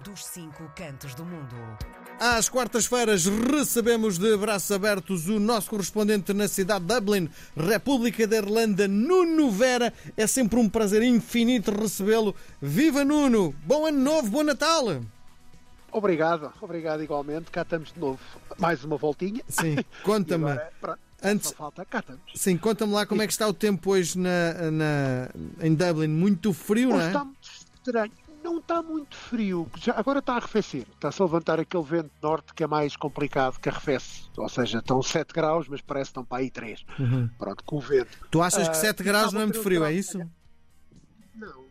dos cinco cantos do mundo. Às quartas-feiras recebemos de braços abertos o nosso correspondente na cidade de Dublin, República da Irlanda, Nuno Vera. É sempre um prazer infinito recebê-lo. Viva Nuno! Bom ano novo, bom Natal! Obrigado, obrigado igualmente. Cá estamos de novo. Mais uma voltinha. Sim, conta-me. Antes, falta, cá estamos. Sim, conta-me lá como é que está o tempo hoje na, na, em Dublin. Muito frio, hoje não é? Está muito estranho. Não está muito frio. Já, agora está a arrefecer. Está-se a levantar aquele vento norte que é mais complicado, que arrefece. Ou seja, estão 7 graus, mas parece que estão para aí 3. Uhum. Pronto, com o vento. Tu achas que 7 uh, graus não é muito frio, é isso? Não,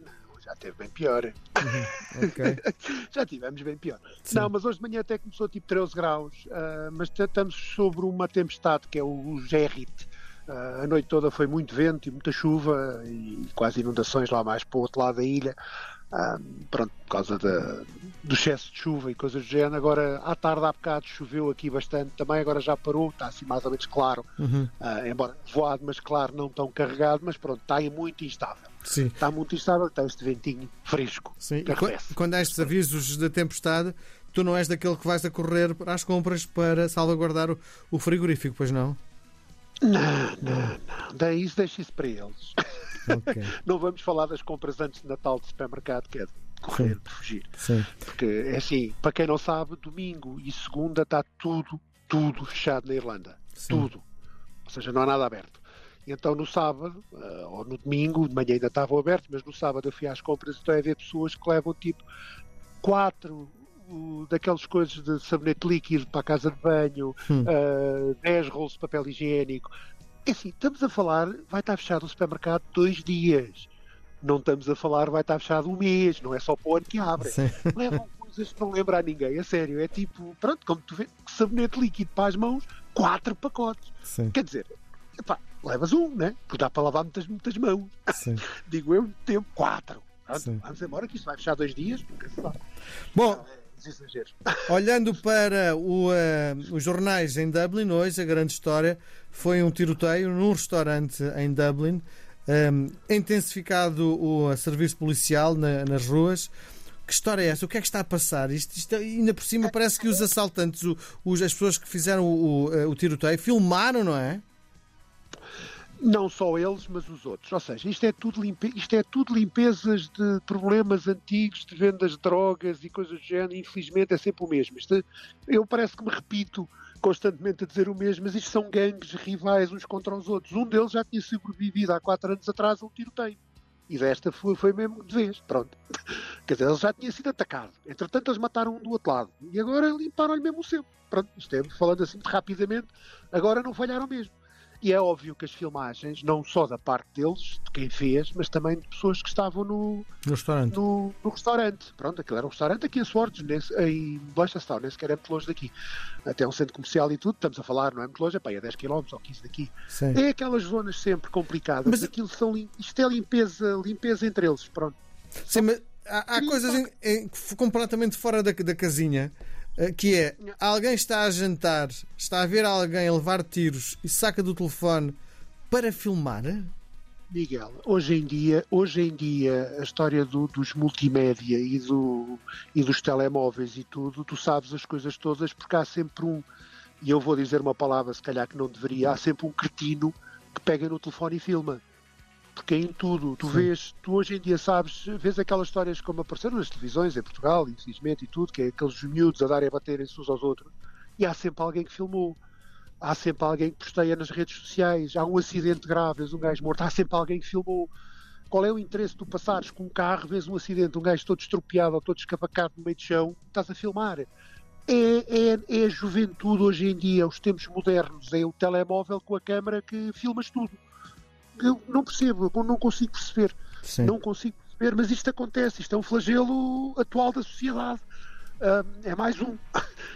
não, já teve bem pior. Uhum. Okay. já tivemos bem pior. Sim. Não, mas hoje de manhã até começou tipo 13 graus, uh, mas estamos sobre uma tempestade que é o Gerrit. Uh, a noite toda foi muito vento e muita chuva e quase inundações lá mais para o outro lado da ilha. Ah, pronto, por causa da, do excesso de chuva e coisas do género. Agora, à tarde, há bocado, choveu aqui bastante também, agora já parou, está assim mais ou menos claro, uhum. uh, embora voado, mas claro, não tão carregado, mas pronto, está aí muito instável. Sim. Está muito instável, está este ventinho fresco. Sim. E quando há estes avisos de tempestade, tu não és daquele que vais a correr para as compras para salvaguardar o, o frigorífico, pois não? Não, não, não. Daí isso deixa isso para eles. Okay. não vamos falar das compras antes de Natal de supermercado, que é de correr, Sim. de fugir. Sim. Porque é assim, para quem não sabe, domingo e segunda está tudo, tudo fechado na Irlanda. Sim. Tudo. Ou seja, não há nada aberto. E então no sábado, uh, ou no domingo, de manhã ainda estavam abertos, mas no sábado eu fui às compras e estou a ver pessoas que levam tipo quatro daquelas coisas de sabonete líquido para a casa de banho, Hum. uh, 10 rolos de papel higiênico. É assim, estamos a falar, vai estar fechado o supermercado dois dias. Não estamos a falar, vai estar fechado um mês, não é só para o ano que abre. Sim. Levam coisas que não lembra a ninguém, a sério. É tipo, pronto, como tu vês, sabonete líquido para as mãos, quatro pacotes. Sim. Quer dizer, epá, levas um, né? Porque dá para lavar muitas, muitas mãos. Sim. Digo eu, tempo, quatro. Pronto, vamos embora, que isto vai fechar dois dias, nunca se sabe. Bom, Não, é dos exageros. olhando para o, eh, os jornais em Dublin, hoje a grande história foi um tiroteio num restaurante em Dublin, um, intensificado o eh, serviço policial na- nas ruas. Que história é essa? O que é que está a passar? Isto, isto ainda por cima parece que os assaltantes, o- os- as pessoas que fizeram o, o, eh, o tiroteio, filmaram, não é? Não só eles, mas os outros. Ou seja, isto é tudo, limpe... isto é tudo limpezas de problemas antigos, de vendas de drogas e coisas do género. Infelizmente é sempre o mesmo. Isto... Eu parece que me repito constantemente a dizer o mesmo, mas isto são gangues rivais uns contra os outros. Um deles já tinha sobrevivido há quatro anos atrás a um tiroteio. E desta foi, foi mesmo de vez. Pronto. Quer dizer, ele já tinha sido atacado. Entretanto, eles mataram um do outro lado. E agora limparam-lhe mesmo o seu. Pronto. Isto é, falando assim rapidamente, agora não falharam mesmo. E é óbvio que as filmagens, não só da parte deles, de quem fez, mas também de pessoas que estavam no, No restaurante. no, no restaurante. Pronto, aquilo era um restaurante aqui a Swords, nesse, em Blanchardstown, nem sequer é muito longe daqui. Até um centro comercial e tudo, estamos a falar, não é muito longe, é, pá, é 10 km ou 15 daqui. Sim. É aquelas zonas sempre complicadas, Mas- aquilo são, isto é limpeza, limpeza entre eles, pronto. Sim, mas há, há coisas em- em- completamente fora da, da casinha. Eh, Que é, alguém está a jantar, está a ver alguém levar tiros e saca do telefone para filmar? Miguel, hoje em dia, hoje em dia a história do- dos multimédia e, do, e dos telemóveis e tudo, tu sabes as coisas todas porque há sempre um, e eu vou dizer uma palavra se calhar que não deveria, há sempre um cretino que pega no telefone e filma. Porque é em tudo, tu Sim. vês, tu hoje em dia sabes, vês aquelas histórias como apareceram nas televisões em Portugal, infelizmente e tudo, que é aqueles miúdos a darem a baterem-se uns aos outros, e há sempre alguém que filmou há sempre alguém que posteia nas redes sociais, há um acidente grave, vês um gajo morto, há sempre alguém que filmou. Qual é o interesse de tu passares com um carro, vês um acidente, um gajo todo estropiado ou todo escavacado no meio de chão, estás a filmar. É, é, é a juventude hoje em dia, os tempos modernos, é o telemóvel com a câmara que filmas tudo. Eu não percebo, eu não consigo perceber. Sim. Não consigo perceber, mas isto acontece, isto é um flagelo atual da sociedade. Ah, é mais um.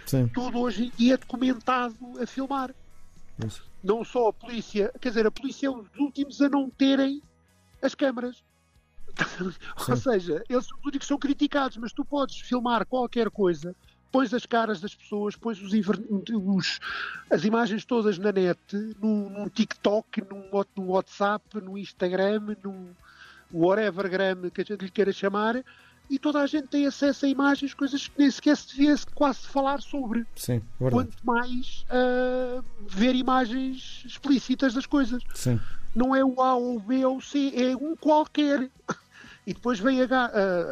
Sim. Tudo hoje em dia é documentado a filmar Isso. não só a polícia, quer dizer, a polícia é os últimos a não terem as câmaras. Ou seja, eles são os únicos que são criticados, mas tu podes filmar qualquer coisa, pões as caras das pessoas, pões os, os- as imagens todas na net, num, num TikTok, num, num WhatsApp, no Instagram, num whatevergram que a gente lhe queira chamar, e toda a gente tem acesso a imagens, coisas que nem sequer se devia quase falar sobre. Sim, verdade. Quanto mais uh, ver imagens explícitas das coisas. Sim. Não é o A ou o B ou o C, é um qualquer. E depois vem a,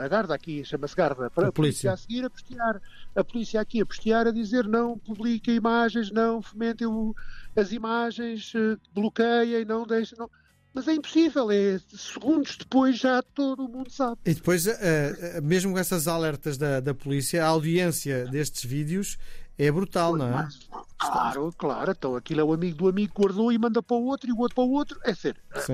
a, Garda aqui, chama-se Garda, para A a, polícia. polícia a seguir a postear. A polícia aqui a postear, a dizer não publiquem imagens, não fomentem o- as imagens, eh, bloqueiem, não deixem. Não. Mas é impossível, é segundos depois já todo o mundo sabe. E depois, eh, mesmo com essas alertas da, da polícia, a audiência destes vídeos é brutal, não é? Mas, claro, claro, então aquilo é o amigo do amigo que guardou e manda para o outro e o outro para o outro. É sério. Sim.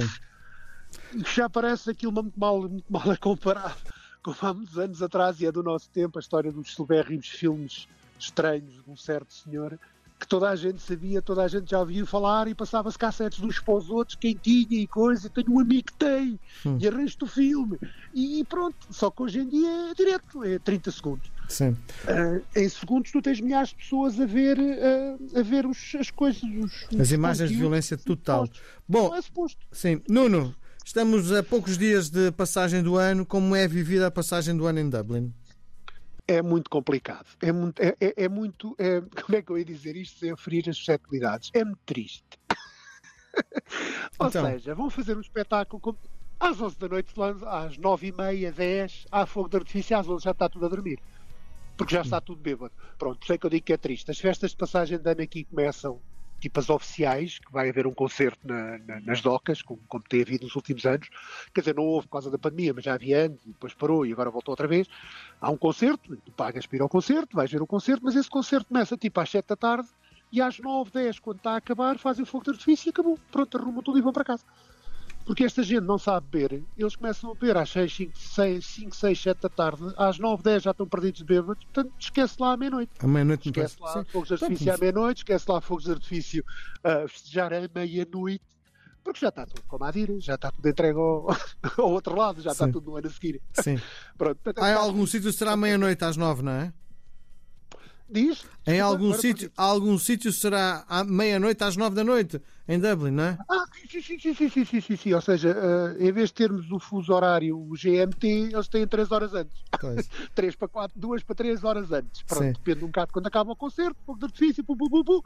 Já parece aquilo muito mal, muito mal a comparar como há muitos anos atrás e é do nosso tempo a história dos silvérrimos filmes estranhos de um certo senhor que toda a gente sabia, toda a gente já ouviu falar e passava-se cassetes uns para os outros, quem tinha e coisa, tenho um amigo que tem Hum. e arranjo o filme e pronto, só que hoje em dia é direto, é 30 segundos. Sim. Ah, em segundos tu tens milhares de pessoas a ver, ah, a ver os- as coisas, os, As os imagens de violência total. Bom, é sim. Nuno, estamos a poucos dias de passagem do ano. Como é vivida a passagem do ano em Dublin? É muito complicado. É muito. É, é- é muito é- como é que eu ia dizer isto sem ferir as suscetibilidades? É muito triste. Ou Então. seja, vão fazer um espetáculo com- às 11 da noite, às 9 e meia, 10, há fogo de artifício, às 11 já está tudo a dormir. Porque já está tudo bêbado. Pronto, sei que eu digo que é triste. As festas de passagem de ano aqui começam tipo as oficiais, que vai haver um concerto na- na- nas docas, como, como tem havido nos últimos anos. Quer dizer, não houve por causa da pandemia, mas já havia antes, depois parou e agora voltou outra vez. Há um concerto, tu pagas para ir ao concerto, vais ver o concerto, mas esse concerto começa tipo às 7 da tarde e às 9, 10, quando está a acabar, fazem o fogo de artifício e acabou. Pronto, arrumam tudo e vão para casa. Porque esta gente não sabe beber, eles começam a beber às 6, 5, 6, 5, 6 7 da tarde, às 9, 10 já estão perdidos de bêbados, portanto esquece lá à meia-noite. À meia-noite, me Esquece lá Sim. fogos de artifício à meia-noite, esquece lá fogos de artifício a festejar à meia-noite, porque já está tudo como a dir, já está tudo entregue ao, ao outro lado, já está Sim. tudo no ano a seguir. Sim. Pronto, portanto, Há algum sítio será meia-noite às nove, não é? diz. Em algum sítio, algum sítio será à meia-noite, às nove da noite, em Dublin, não é? Ah, sim, sim, sim, sim, sim, sim, Ou seja, eh, em vez de termos o fuso horário, o GMT, eles têm três horas antes. três para quatro, duas para três horas antes. Pronto, depende um bocado quando acaba o concerto, fogo de artifício, pum, pum.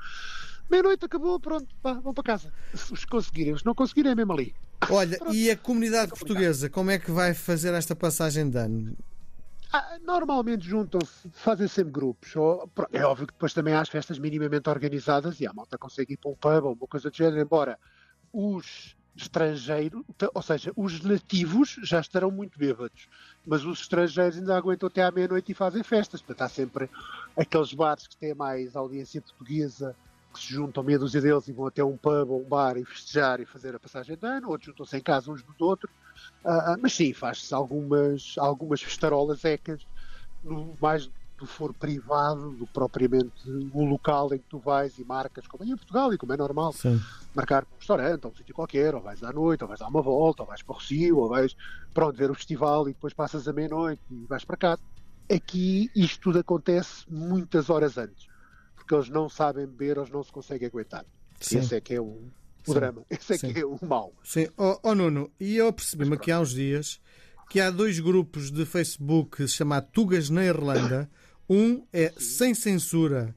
Meia-noite acabou, pronto, vá, vão para casa. Os conseguirem, os não conseguirem é mesmo ali. Olha, e a comunidade é portuguesa, como é que vai fazer esta passagem de ano? Ah, normalmente juntam-se, fazem sempre grupos. Ou- é óbvio que depois também há as festas minimamente organizadas e a malta consegue ir para um pub ou uma coisa do género, embora os estrangeiros, ou seja, os nativos já estarão muito bêbados, mas os estrangeiros ainda aguentam até à meia-noite e fazem festas. Portanto, há sempre aqueles bares que têm mais audiência portuguesa que se juntam meia dúzia deles e vão até um pub ou um bar e festejar e fazer a passagem de ano, outros juntam-se em casa uns dos outros. Ah, mas sim, faz-se algumas, algumas festarolas ecas, no, mais do foro privado do propriamente o local em que tu vais e marcas, como é em Portugal e como é normal, Sim. marcar um restaurante ou um sítio qualquer, ou vais à noite, ou vais dar uma volta, ou vais para o Rocio, ou vais pronto, ver o festival e depois passas a meia-noite e vais para casa. Aqui isto tudo acontece muitas horas antes, porque eles não sabem beber, eles não se conseguem aguentar. Sim. Esse é que é o, o Sim. drama, esse é Sim. que é o mal. Sim. Oh, oh, Nuno, e eu percebi-me aqui há uns dias que há dois grupos de Facebook chamados Tugas na Irlanda. Um é sem censura,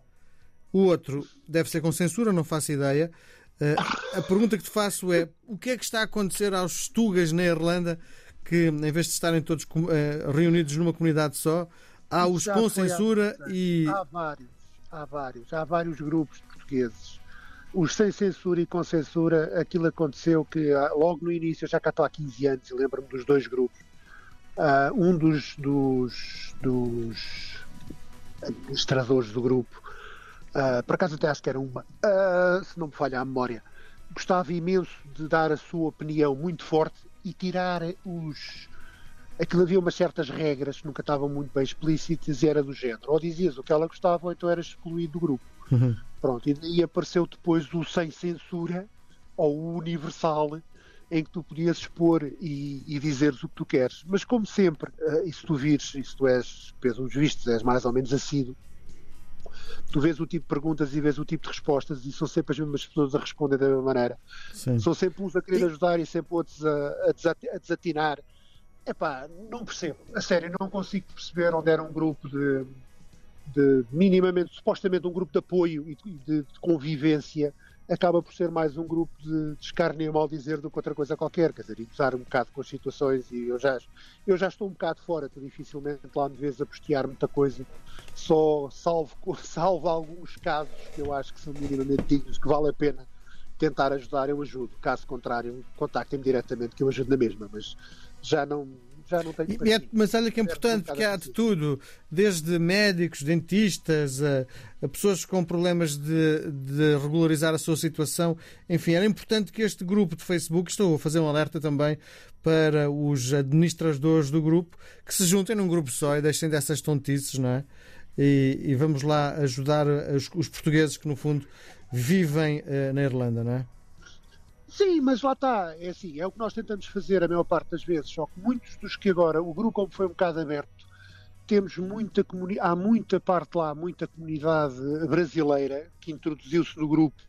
o outro deve ser com censura, não faço ideia. Eh, a pergunta que te faço é: o que é que está a acontecer aos Tugas na Irlanda que, em vez de estarem todos eh, reunidos numa comunidade só, há os Já com há censura e. Há vários, há vários, há vários grupos portugueses. Os sem censura e com censura, aquilo aconteceu que ah, logo no início, eu já cá estou há 15 anos e lembro-me dos dois grupos. Ah, um dos, dos, dos administradores do grupo, ah, por acaso até acho que era uma, ah, se não me falha a memória, gostava imenso de dar a sua opinião muito forte e tirar os, aquilo havia umas certas regras que nunca estavam muito bem explícitas e era do género. Ou dizias o que ela gostava ou então eras excluído do grupo. Uhum. Pronto, e daí apareceu depois o sem censura ou o universal em que tu podias expor e, e dizeres o que tu queres. Mas como sempre, eh, e se tu vires, e se tu és, pelos vistos, és mais ou menos assíduo, tu vês o tipo de perguntas e vês o tipo de respostas e são sempre as mesmas pessoas a responder da mesma maneira. Sim. São sempre uns a querer E- ajudar e sempre outros a, a desati- a desatinar. Epá, não percebo. A sério, não consigo perceber onde era um grupo de, de minimamente, supostamente um grupo de apoio e de, de convivência acaba por ser mais um grupo de escárnio e mal dizer do que outra coisa qualquer, quer dizer, e usar um bocado com as situações e eu já, eu já estou um bocado fora, tu dificilmente lá me vês a postear muita coisa, só salvo, salvo alguns casos que eu acho que são minimamente dignos, que vale a pena tentar ajudar, eu ajudo, caso contrário, contactem-me diretamente que eu ajudo na mesma, mas já não, já não tenho é, Mas olha que é importante, porque há de tudo, desde médicos, dentistas, a, a pessoas com problemas de, de, regularizar a sua situação. Enfim, era importante que este grupo de Facebook, estou a fazer um alerta também para os administradores do grupo, que se juntem num grupo só e deixem dessas tontices, não é? E, e vamos lá ajudar os, os, portugueses que, no fundo, vivem uh, na Irlanda, não é? Sim, mas lá está, é assim, é o que nós tentamos fazer a maior parte das vezes, só que muitos dos que agora, o grupo como foi um bocado aberto, temos muita há muita parte lá, muita comunidade brasileira que introduziu-se no grupo,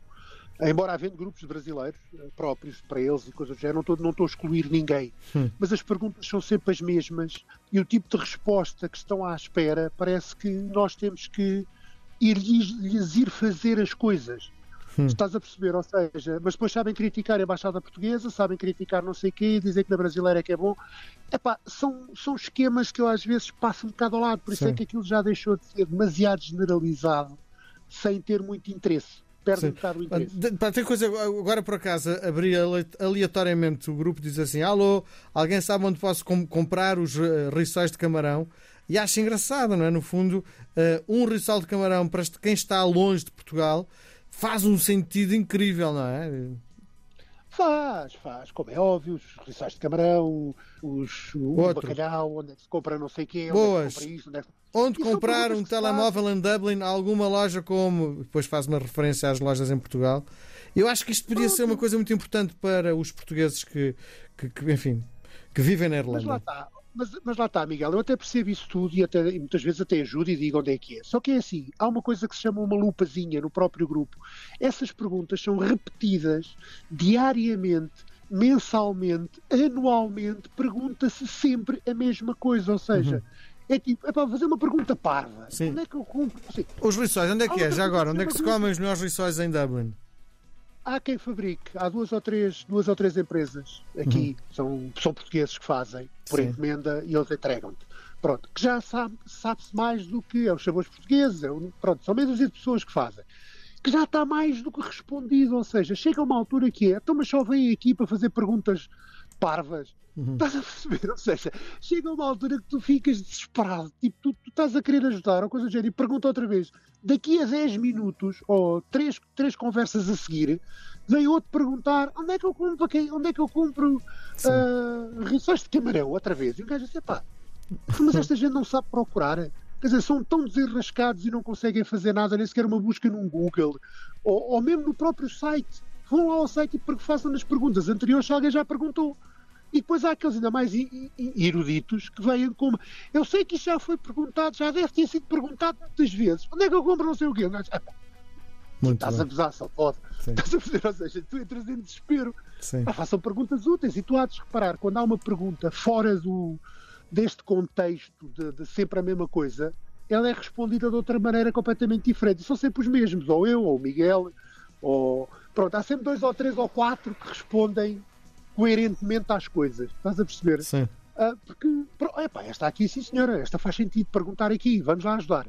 embora havendo grupos brasileiros eh, próprios para eles e coisas do género, não estou, não estou a excluir ninguém, hum. mas as perguntas são sempre as mesmas e o tipo de resposta que estão à espera parece que nós temos que ir-lhes ir fazer as coisas. Hum. Estás a perceber? Ou seja, mas depois sabem criticar a Embaixada Portuguesa, sabem criticar não sei o quê, dizer que na brasileira é que é bom. Epá, são, são esquemas que eu às vezes passo um bocado ao lado, por isso é Sim. é que aquilo já deixou de ser demasiado generalizado, sem ter muito interesse perde um bocado o interesse. Pá, tem coisa, agora por acaso abri aleatoriamente o grupo diz assim: Alô, alguém sabe onde posso com, comprar os uh, rissóis de camarão? E acho engraçado, não é? No fundo, uh, um rissol de camarão para quem está longe de Portugal faz um sentido incrível, não é? Faz, faz, como é óbvio, os rissóis de camarão, os, o bacalhau, onde é que se compra não sei o quê, onde é que se compra isto, onde, é que... onde comprar um telemóvel faz. em Dublin, alguma loja como, depois faz uma referência às lojas em Portugal. Eu acho que isto podia ser uma coisa muito importante para os portugueses que, que, que enfim, que vivem na Irlanda. Mas lá está, mas, mas, lá está, Miguel, eu até percebo isso tudo e, até, e muitas vezes até ajudo e digo onde é que é. Só que é assim, há uma coisa que se chama uma lupazinha no próprio grupo. Essas perguntas são repetidas diariamente, mensalmente, anualmente, pergunta-se sempre a mesma coisa, ou seja... Uhum. É tipo, é para fazer uma pergunta parva. Sim. Onde é que eu compro? Assim, os rissóis, onde é que é? Já agora, onde é que se comem os melhores rissóis em Dublin? Há quem fabrique, há duas ou três, duas ou três empresas aqui, uhum. são, são portugueses que fazem por Sim. encomenda e eles entregam-te. Pronto, que já sabe, sabe-se mais do que é os sabores portugueses, é, pronto, são meia dúzia de pessoas que fazem. Que já está mais do que respondido, ou seja, chega uma altura que é, então mas só vem aqui para fazer perguntas parvas. Uhum. Estás a perceber? Ou seja, chega uma altura que tu ficas desesperado, tipo, tu, tu estás a querer ajudar ou coisa do género e pergunta outra vez. Daqui a 10 minutos ou três, três conversas a seguir, vem outro perguntar onde é que eu compro, onde é que eu compro uh, rissóis de camarão outra vez. E o gajo diz, pá, mas esta gente não sabe procurar. Quer dizer, são tão desenrascados e não conseguem fazer nada, nem sequer uma busca num Google, ou, ou mesmo no próprio site. Vão lá ao site e façam as perguntas anteriores se alguém já perguntou. E depois há aqueles ainda mais eruditos que vêm como. Eu sei que isto já foi perguntado, já deve ter sido perguntado muitas vezes. Onde é que eu compro não sei o quê? Muito estás bem. a gozar, só pode. Estás a fazer, ou seja, tu entras em desespero. Ah, façam perguntas úteis e tu há de reparar, quando há uma pergunta fora do, deste contexto de, de, sempre a mesma coisa, ela é respondida de outra maneira completamente diferente. E são sempre os mesmos, ou eu, ou o Miguel, ou. Pronto, há sempre dois ou três ou quatro que respondem coerentemente às coisas. Estás a perceber? Sim. Uh, porque, epá, esta aqui, sim senhora, esta faz sentido perguntar aqui, vamos lá ajudar.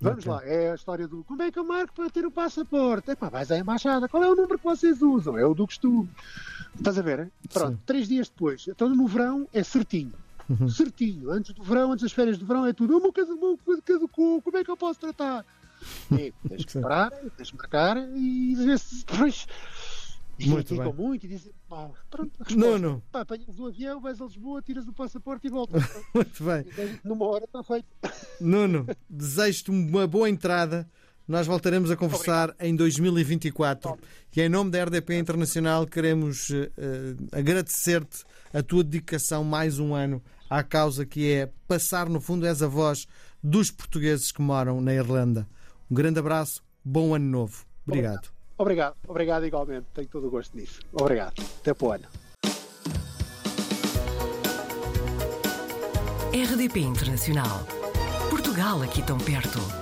Vamos okay. lá, é a história do como é que eu marco para ter o passaporte? Epá, vais à embaixada, qual é o número que vocês usam? É o do costume. Estás a ver? Pronto, Sim. três dias depois. Então no verão é certinho. Uhum. Certinho. Antes do verão, antes das férias do verão é tudo. O meu casamento caducou, como é que eu posso tratar? E, tens que parar, tens que marcar e depois muito bem. muito e dizem, pá, pronto, Nuno. Pá, apanhas o avião, vais a Lisboa, tiras o passaporte e voltas. muito bem. numa hora está feito. Nuno, desejo-te uma boa entrada. Nós voltaremos a conversar Obrigado. em 2024 Bom. e em nome da RDP Internacional queremos uh, agradecer-te a tua dedicação mais um ano à causa que é passar no fundo és a voz dos portugueses que moram na Irlanda. Um grande abraço, bom ano novo. Obrigado. Obrigado. Obrigado, obrigado igualmente. Tenho todo o gosto nisso. Obrigado. Até para o ano. RDP Internacional. Portugal aqui tão perto.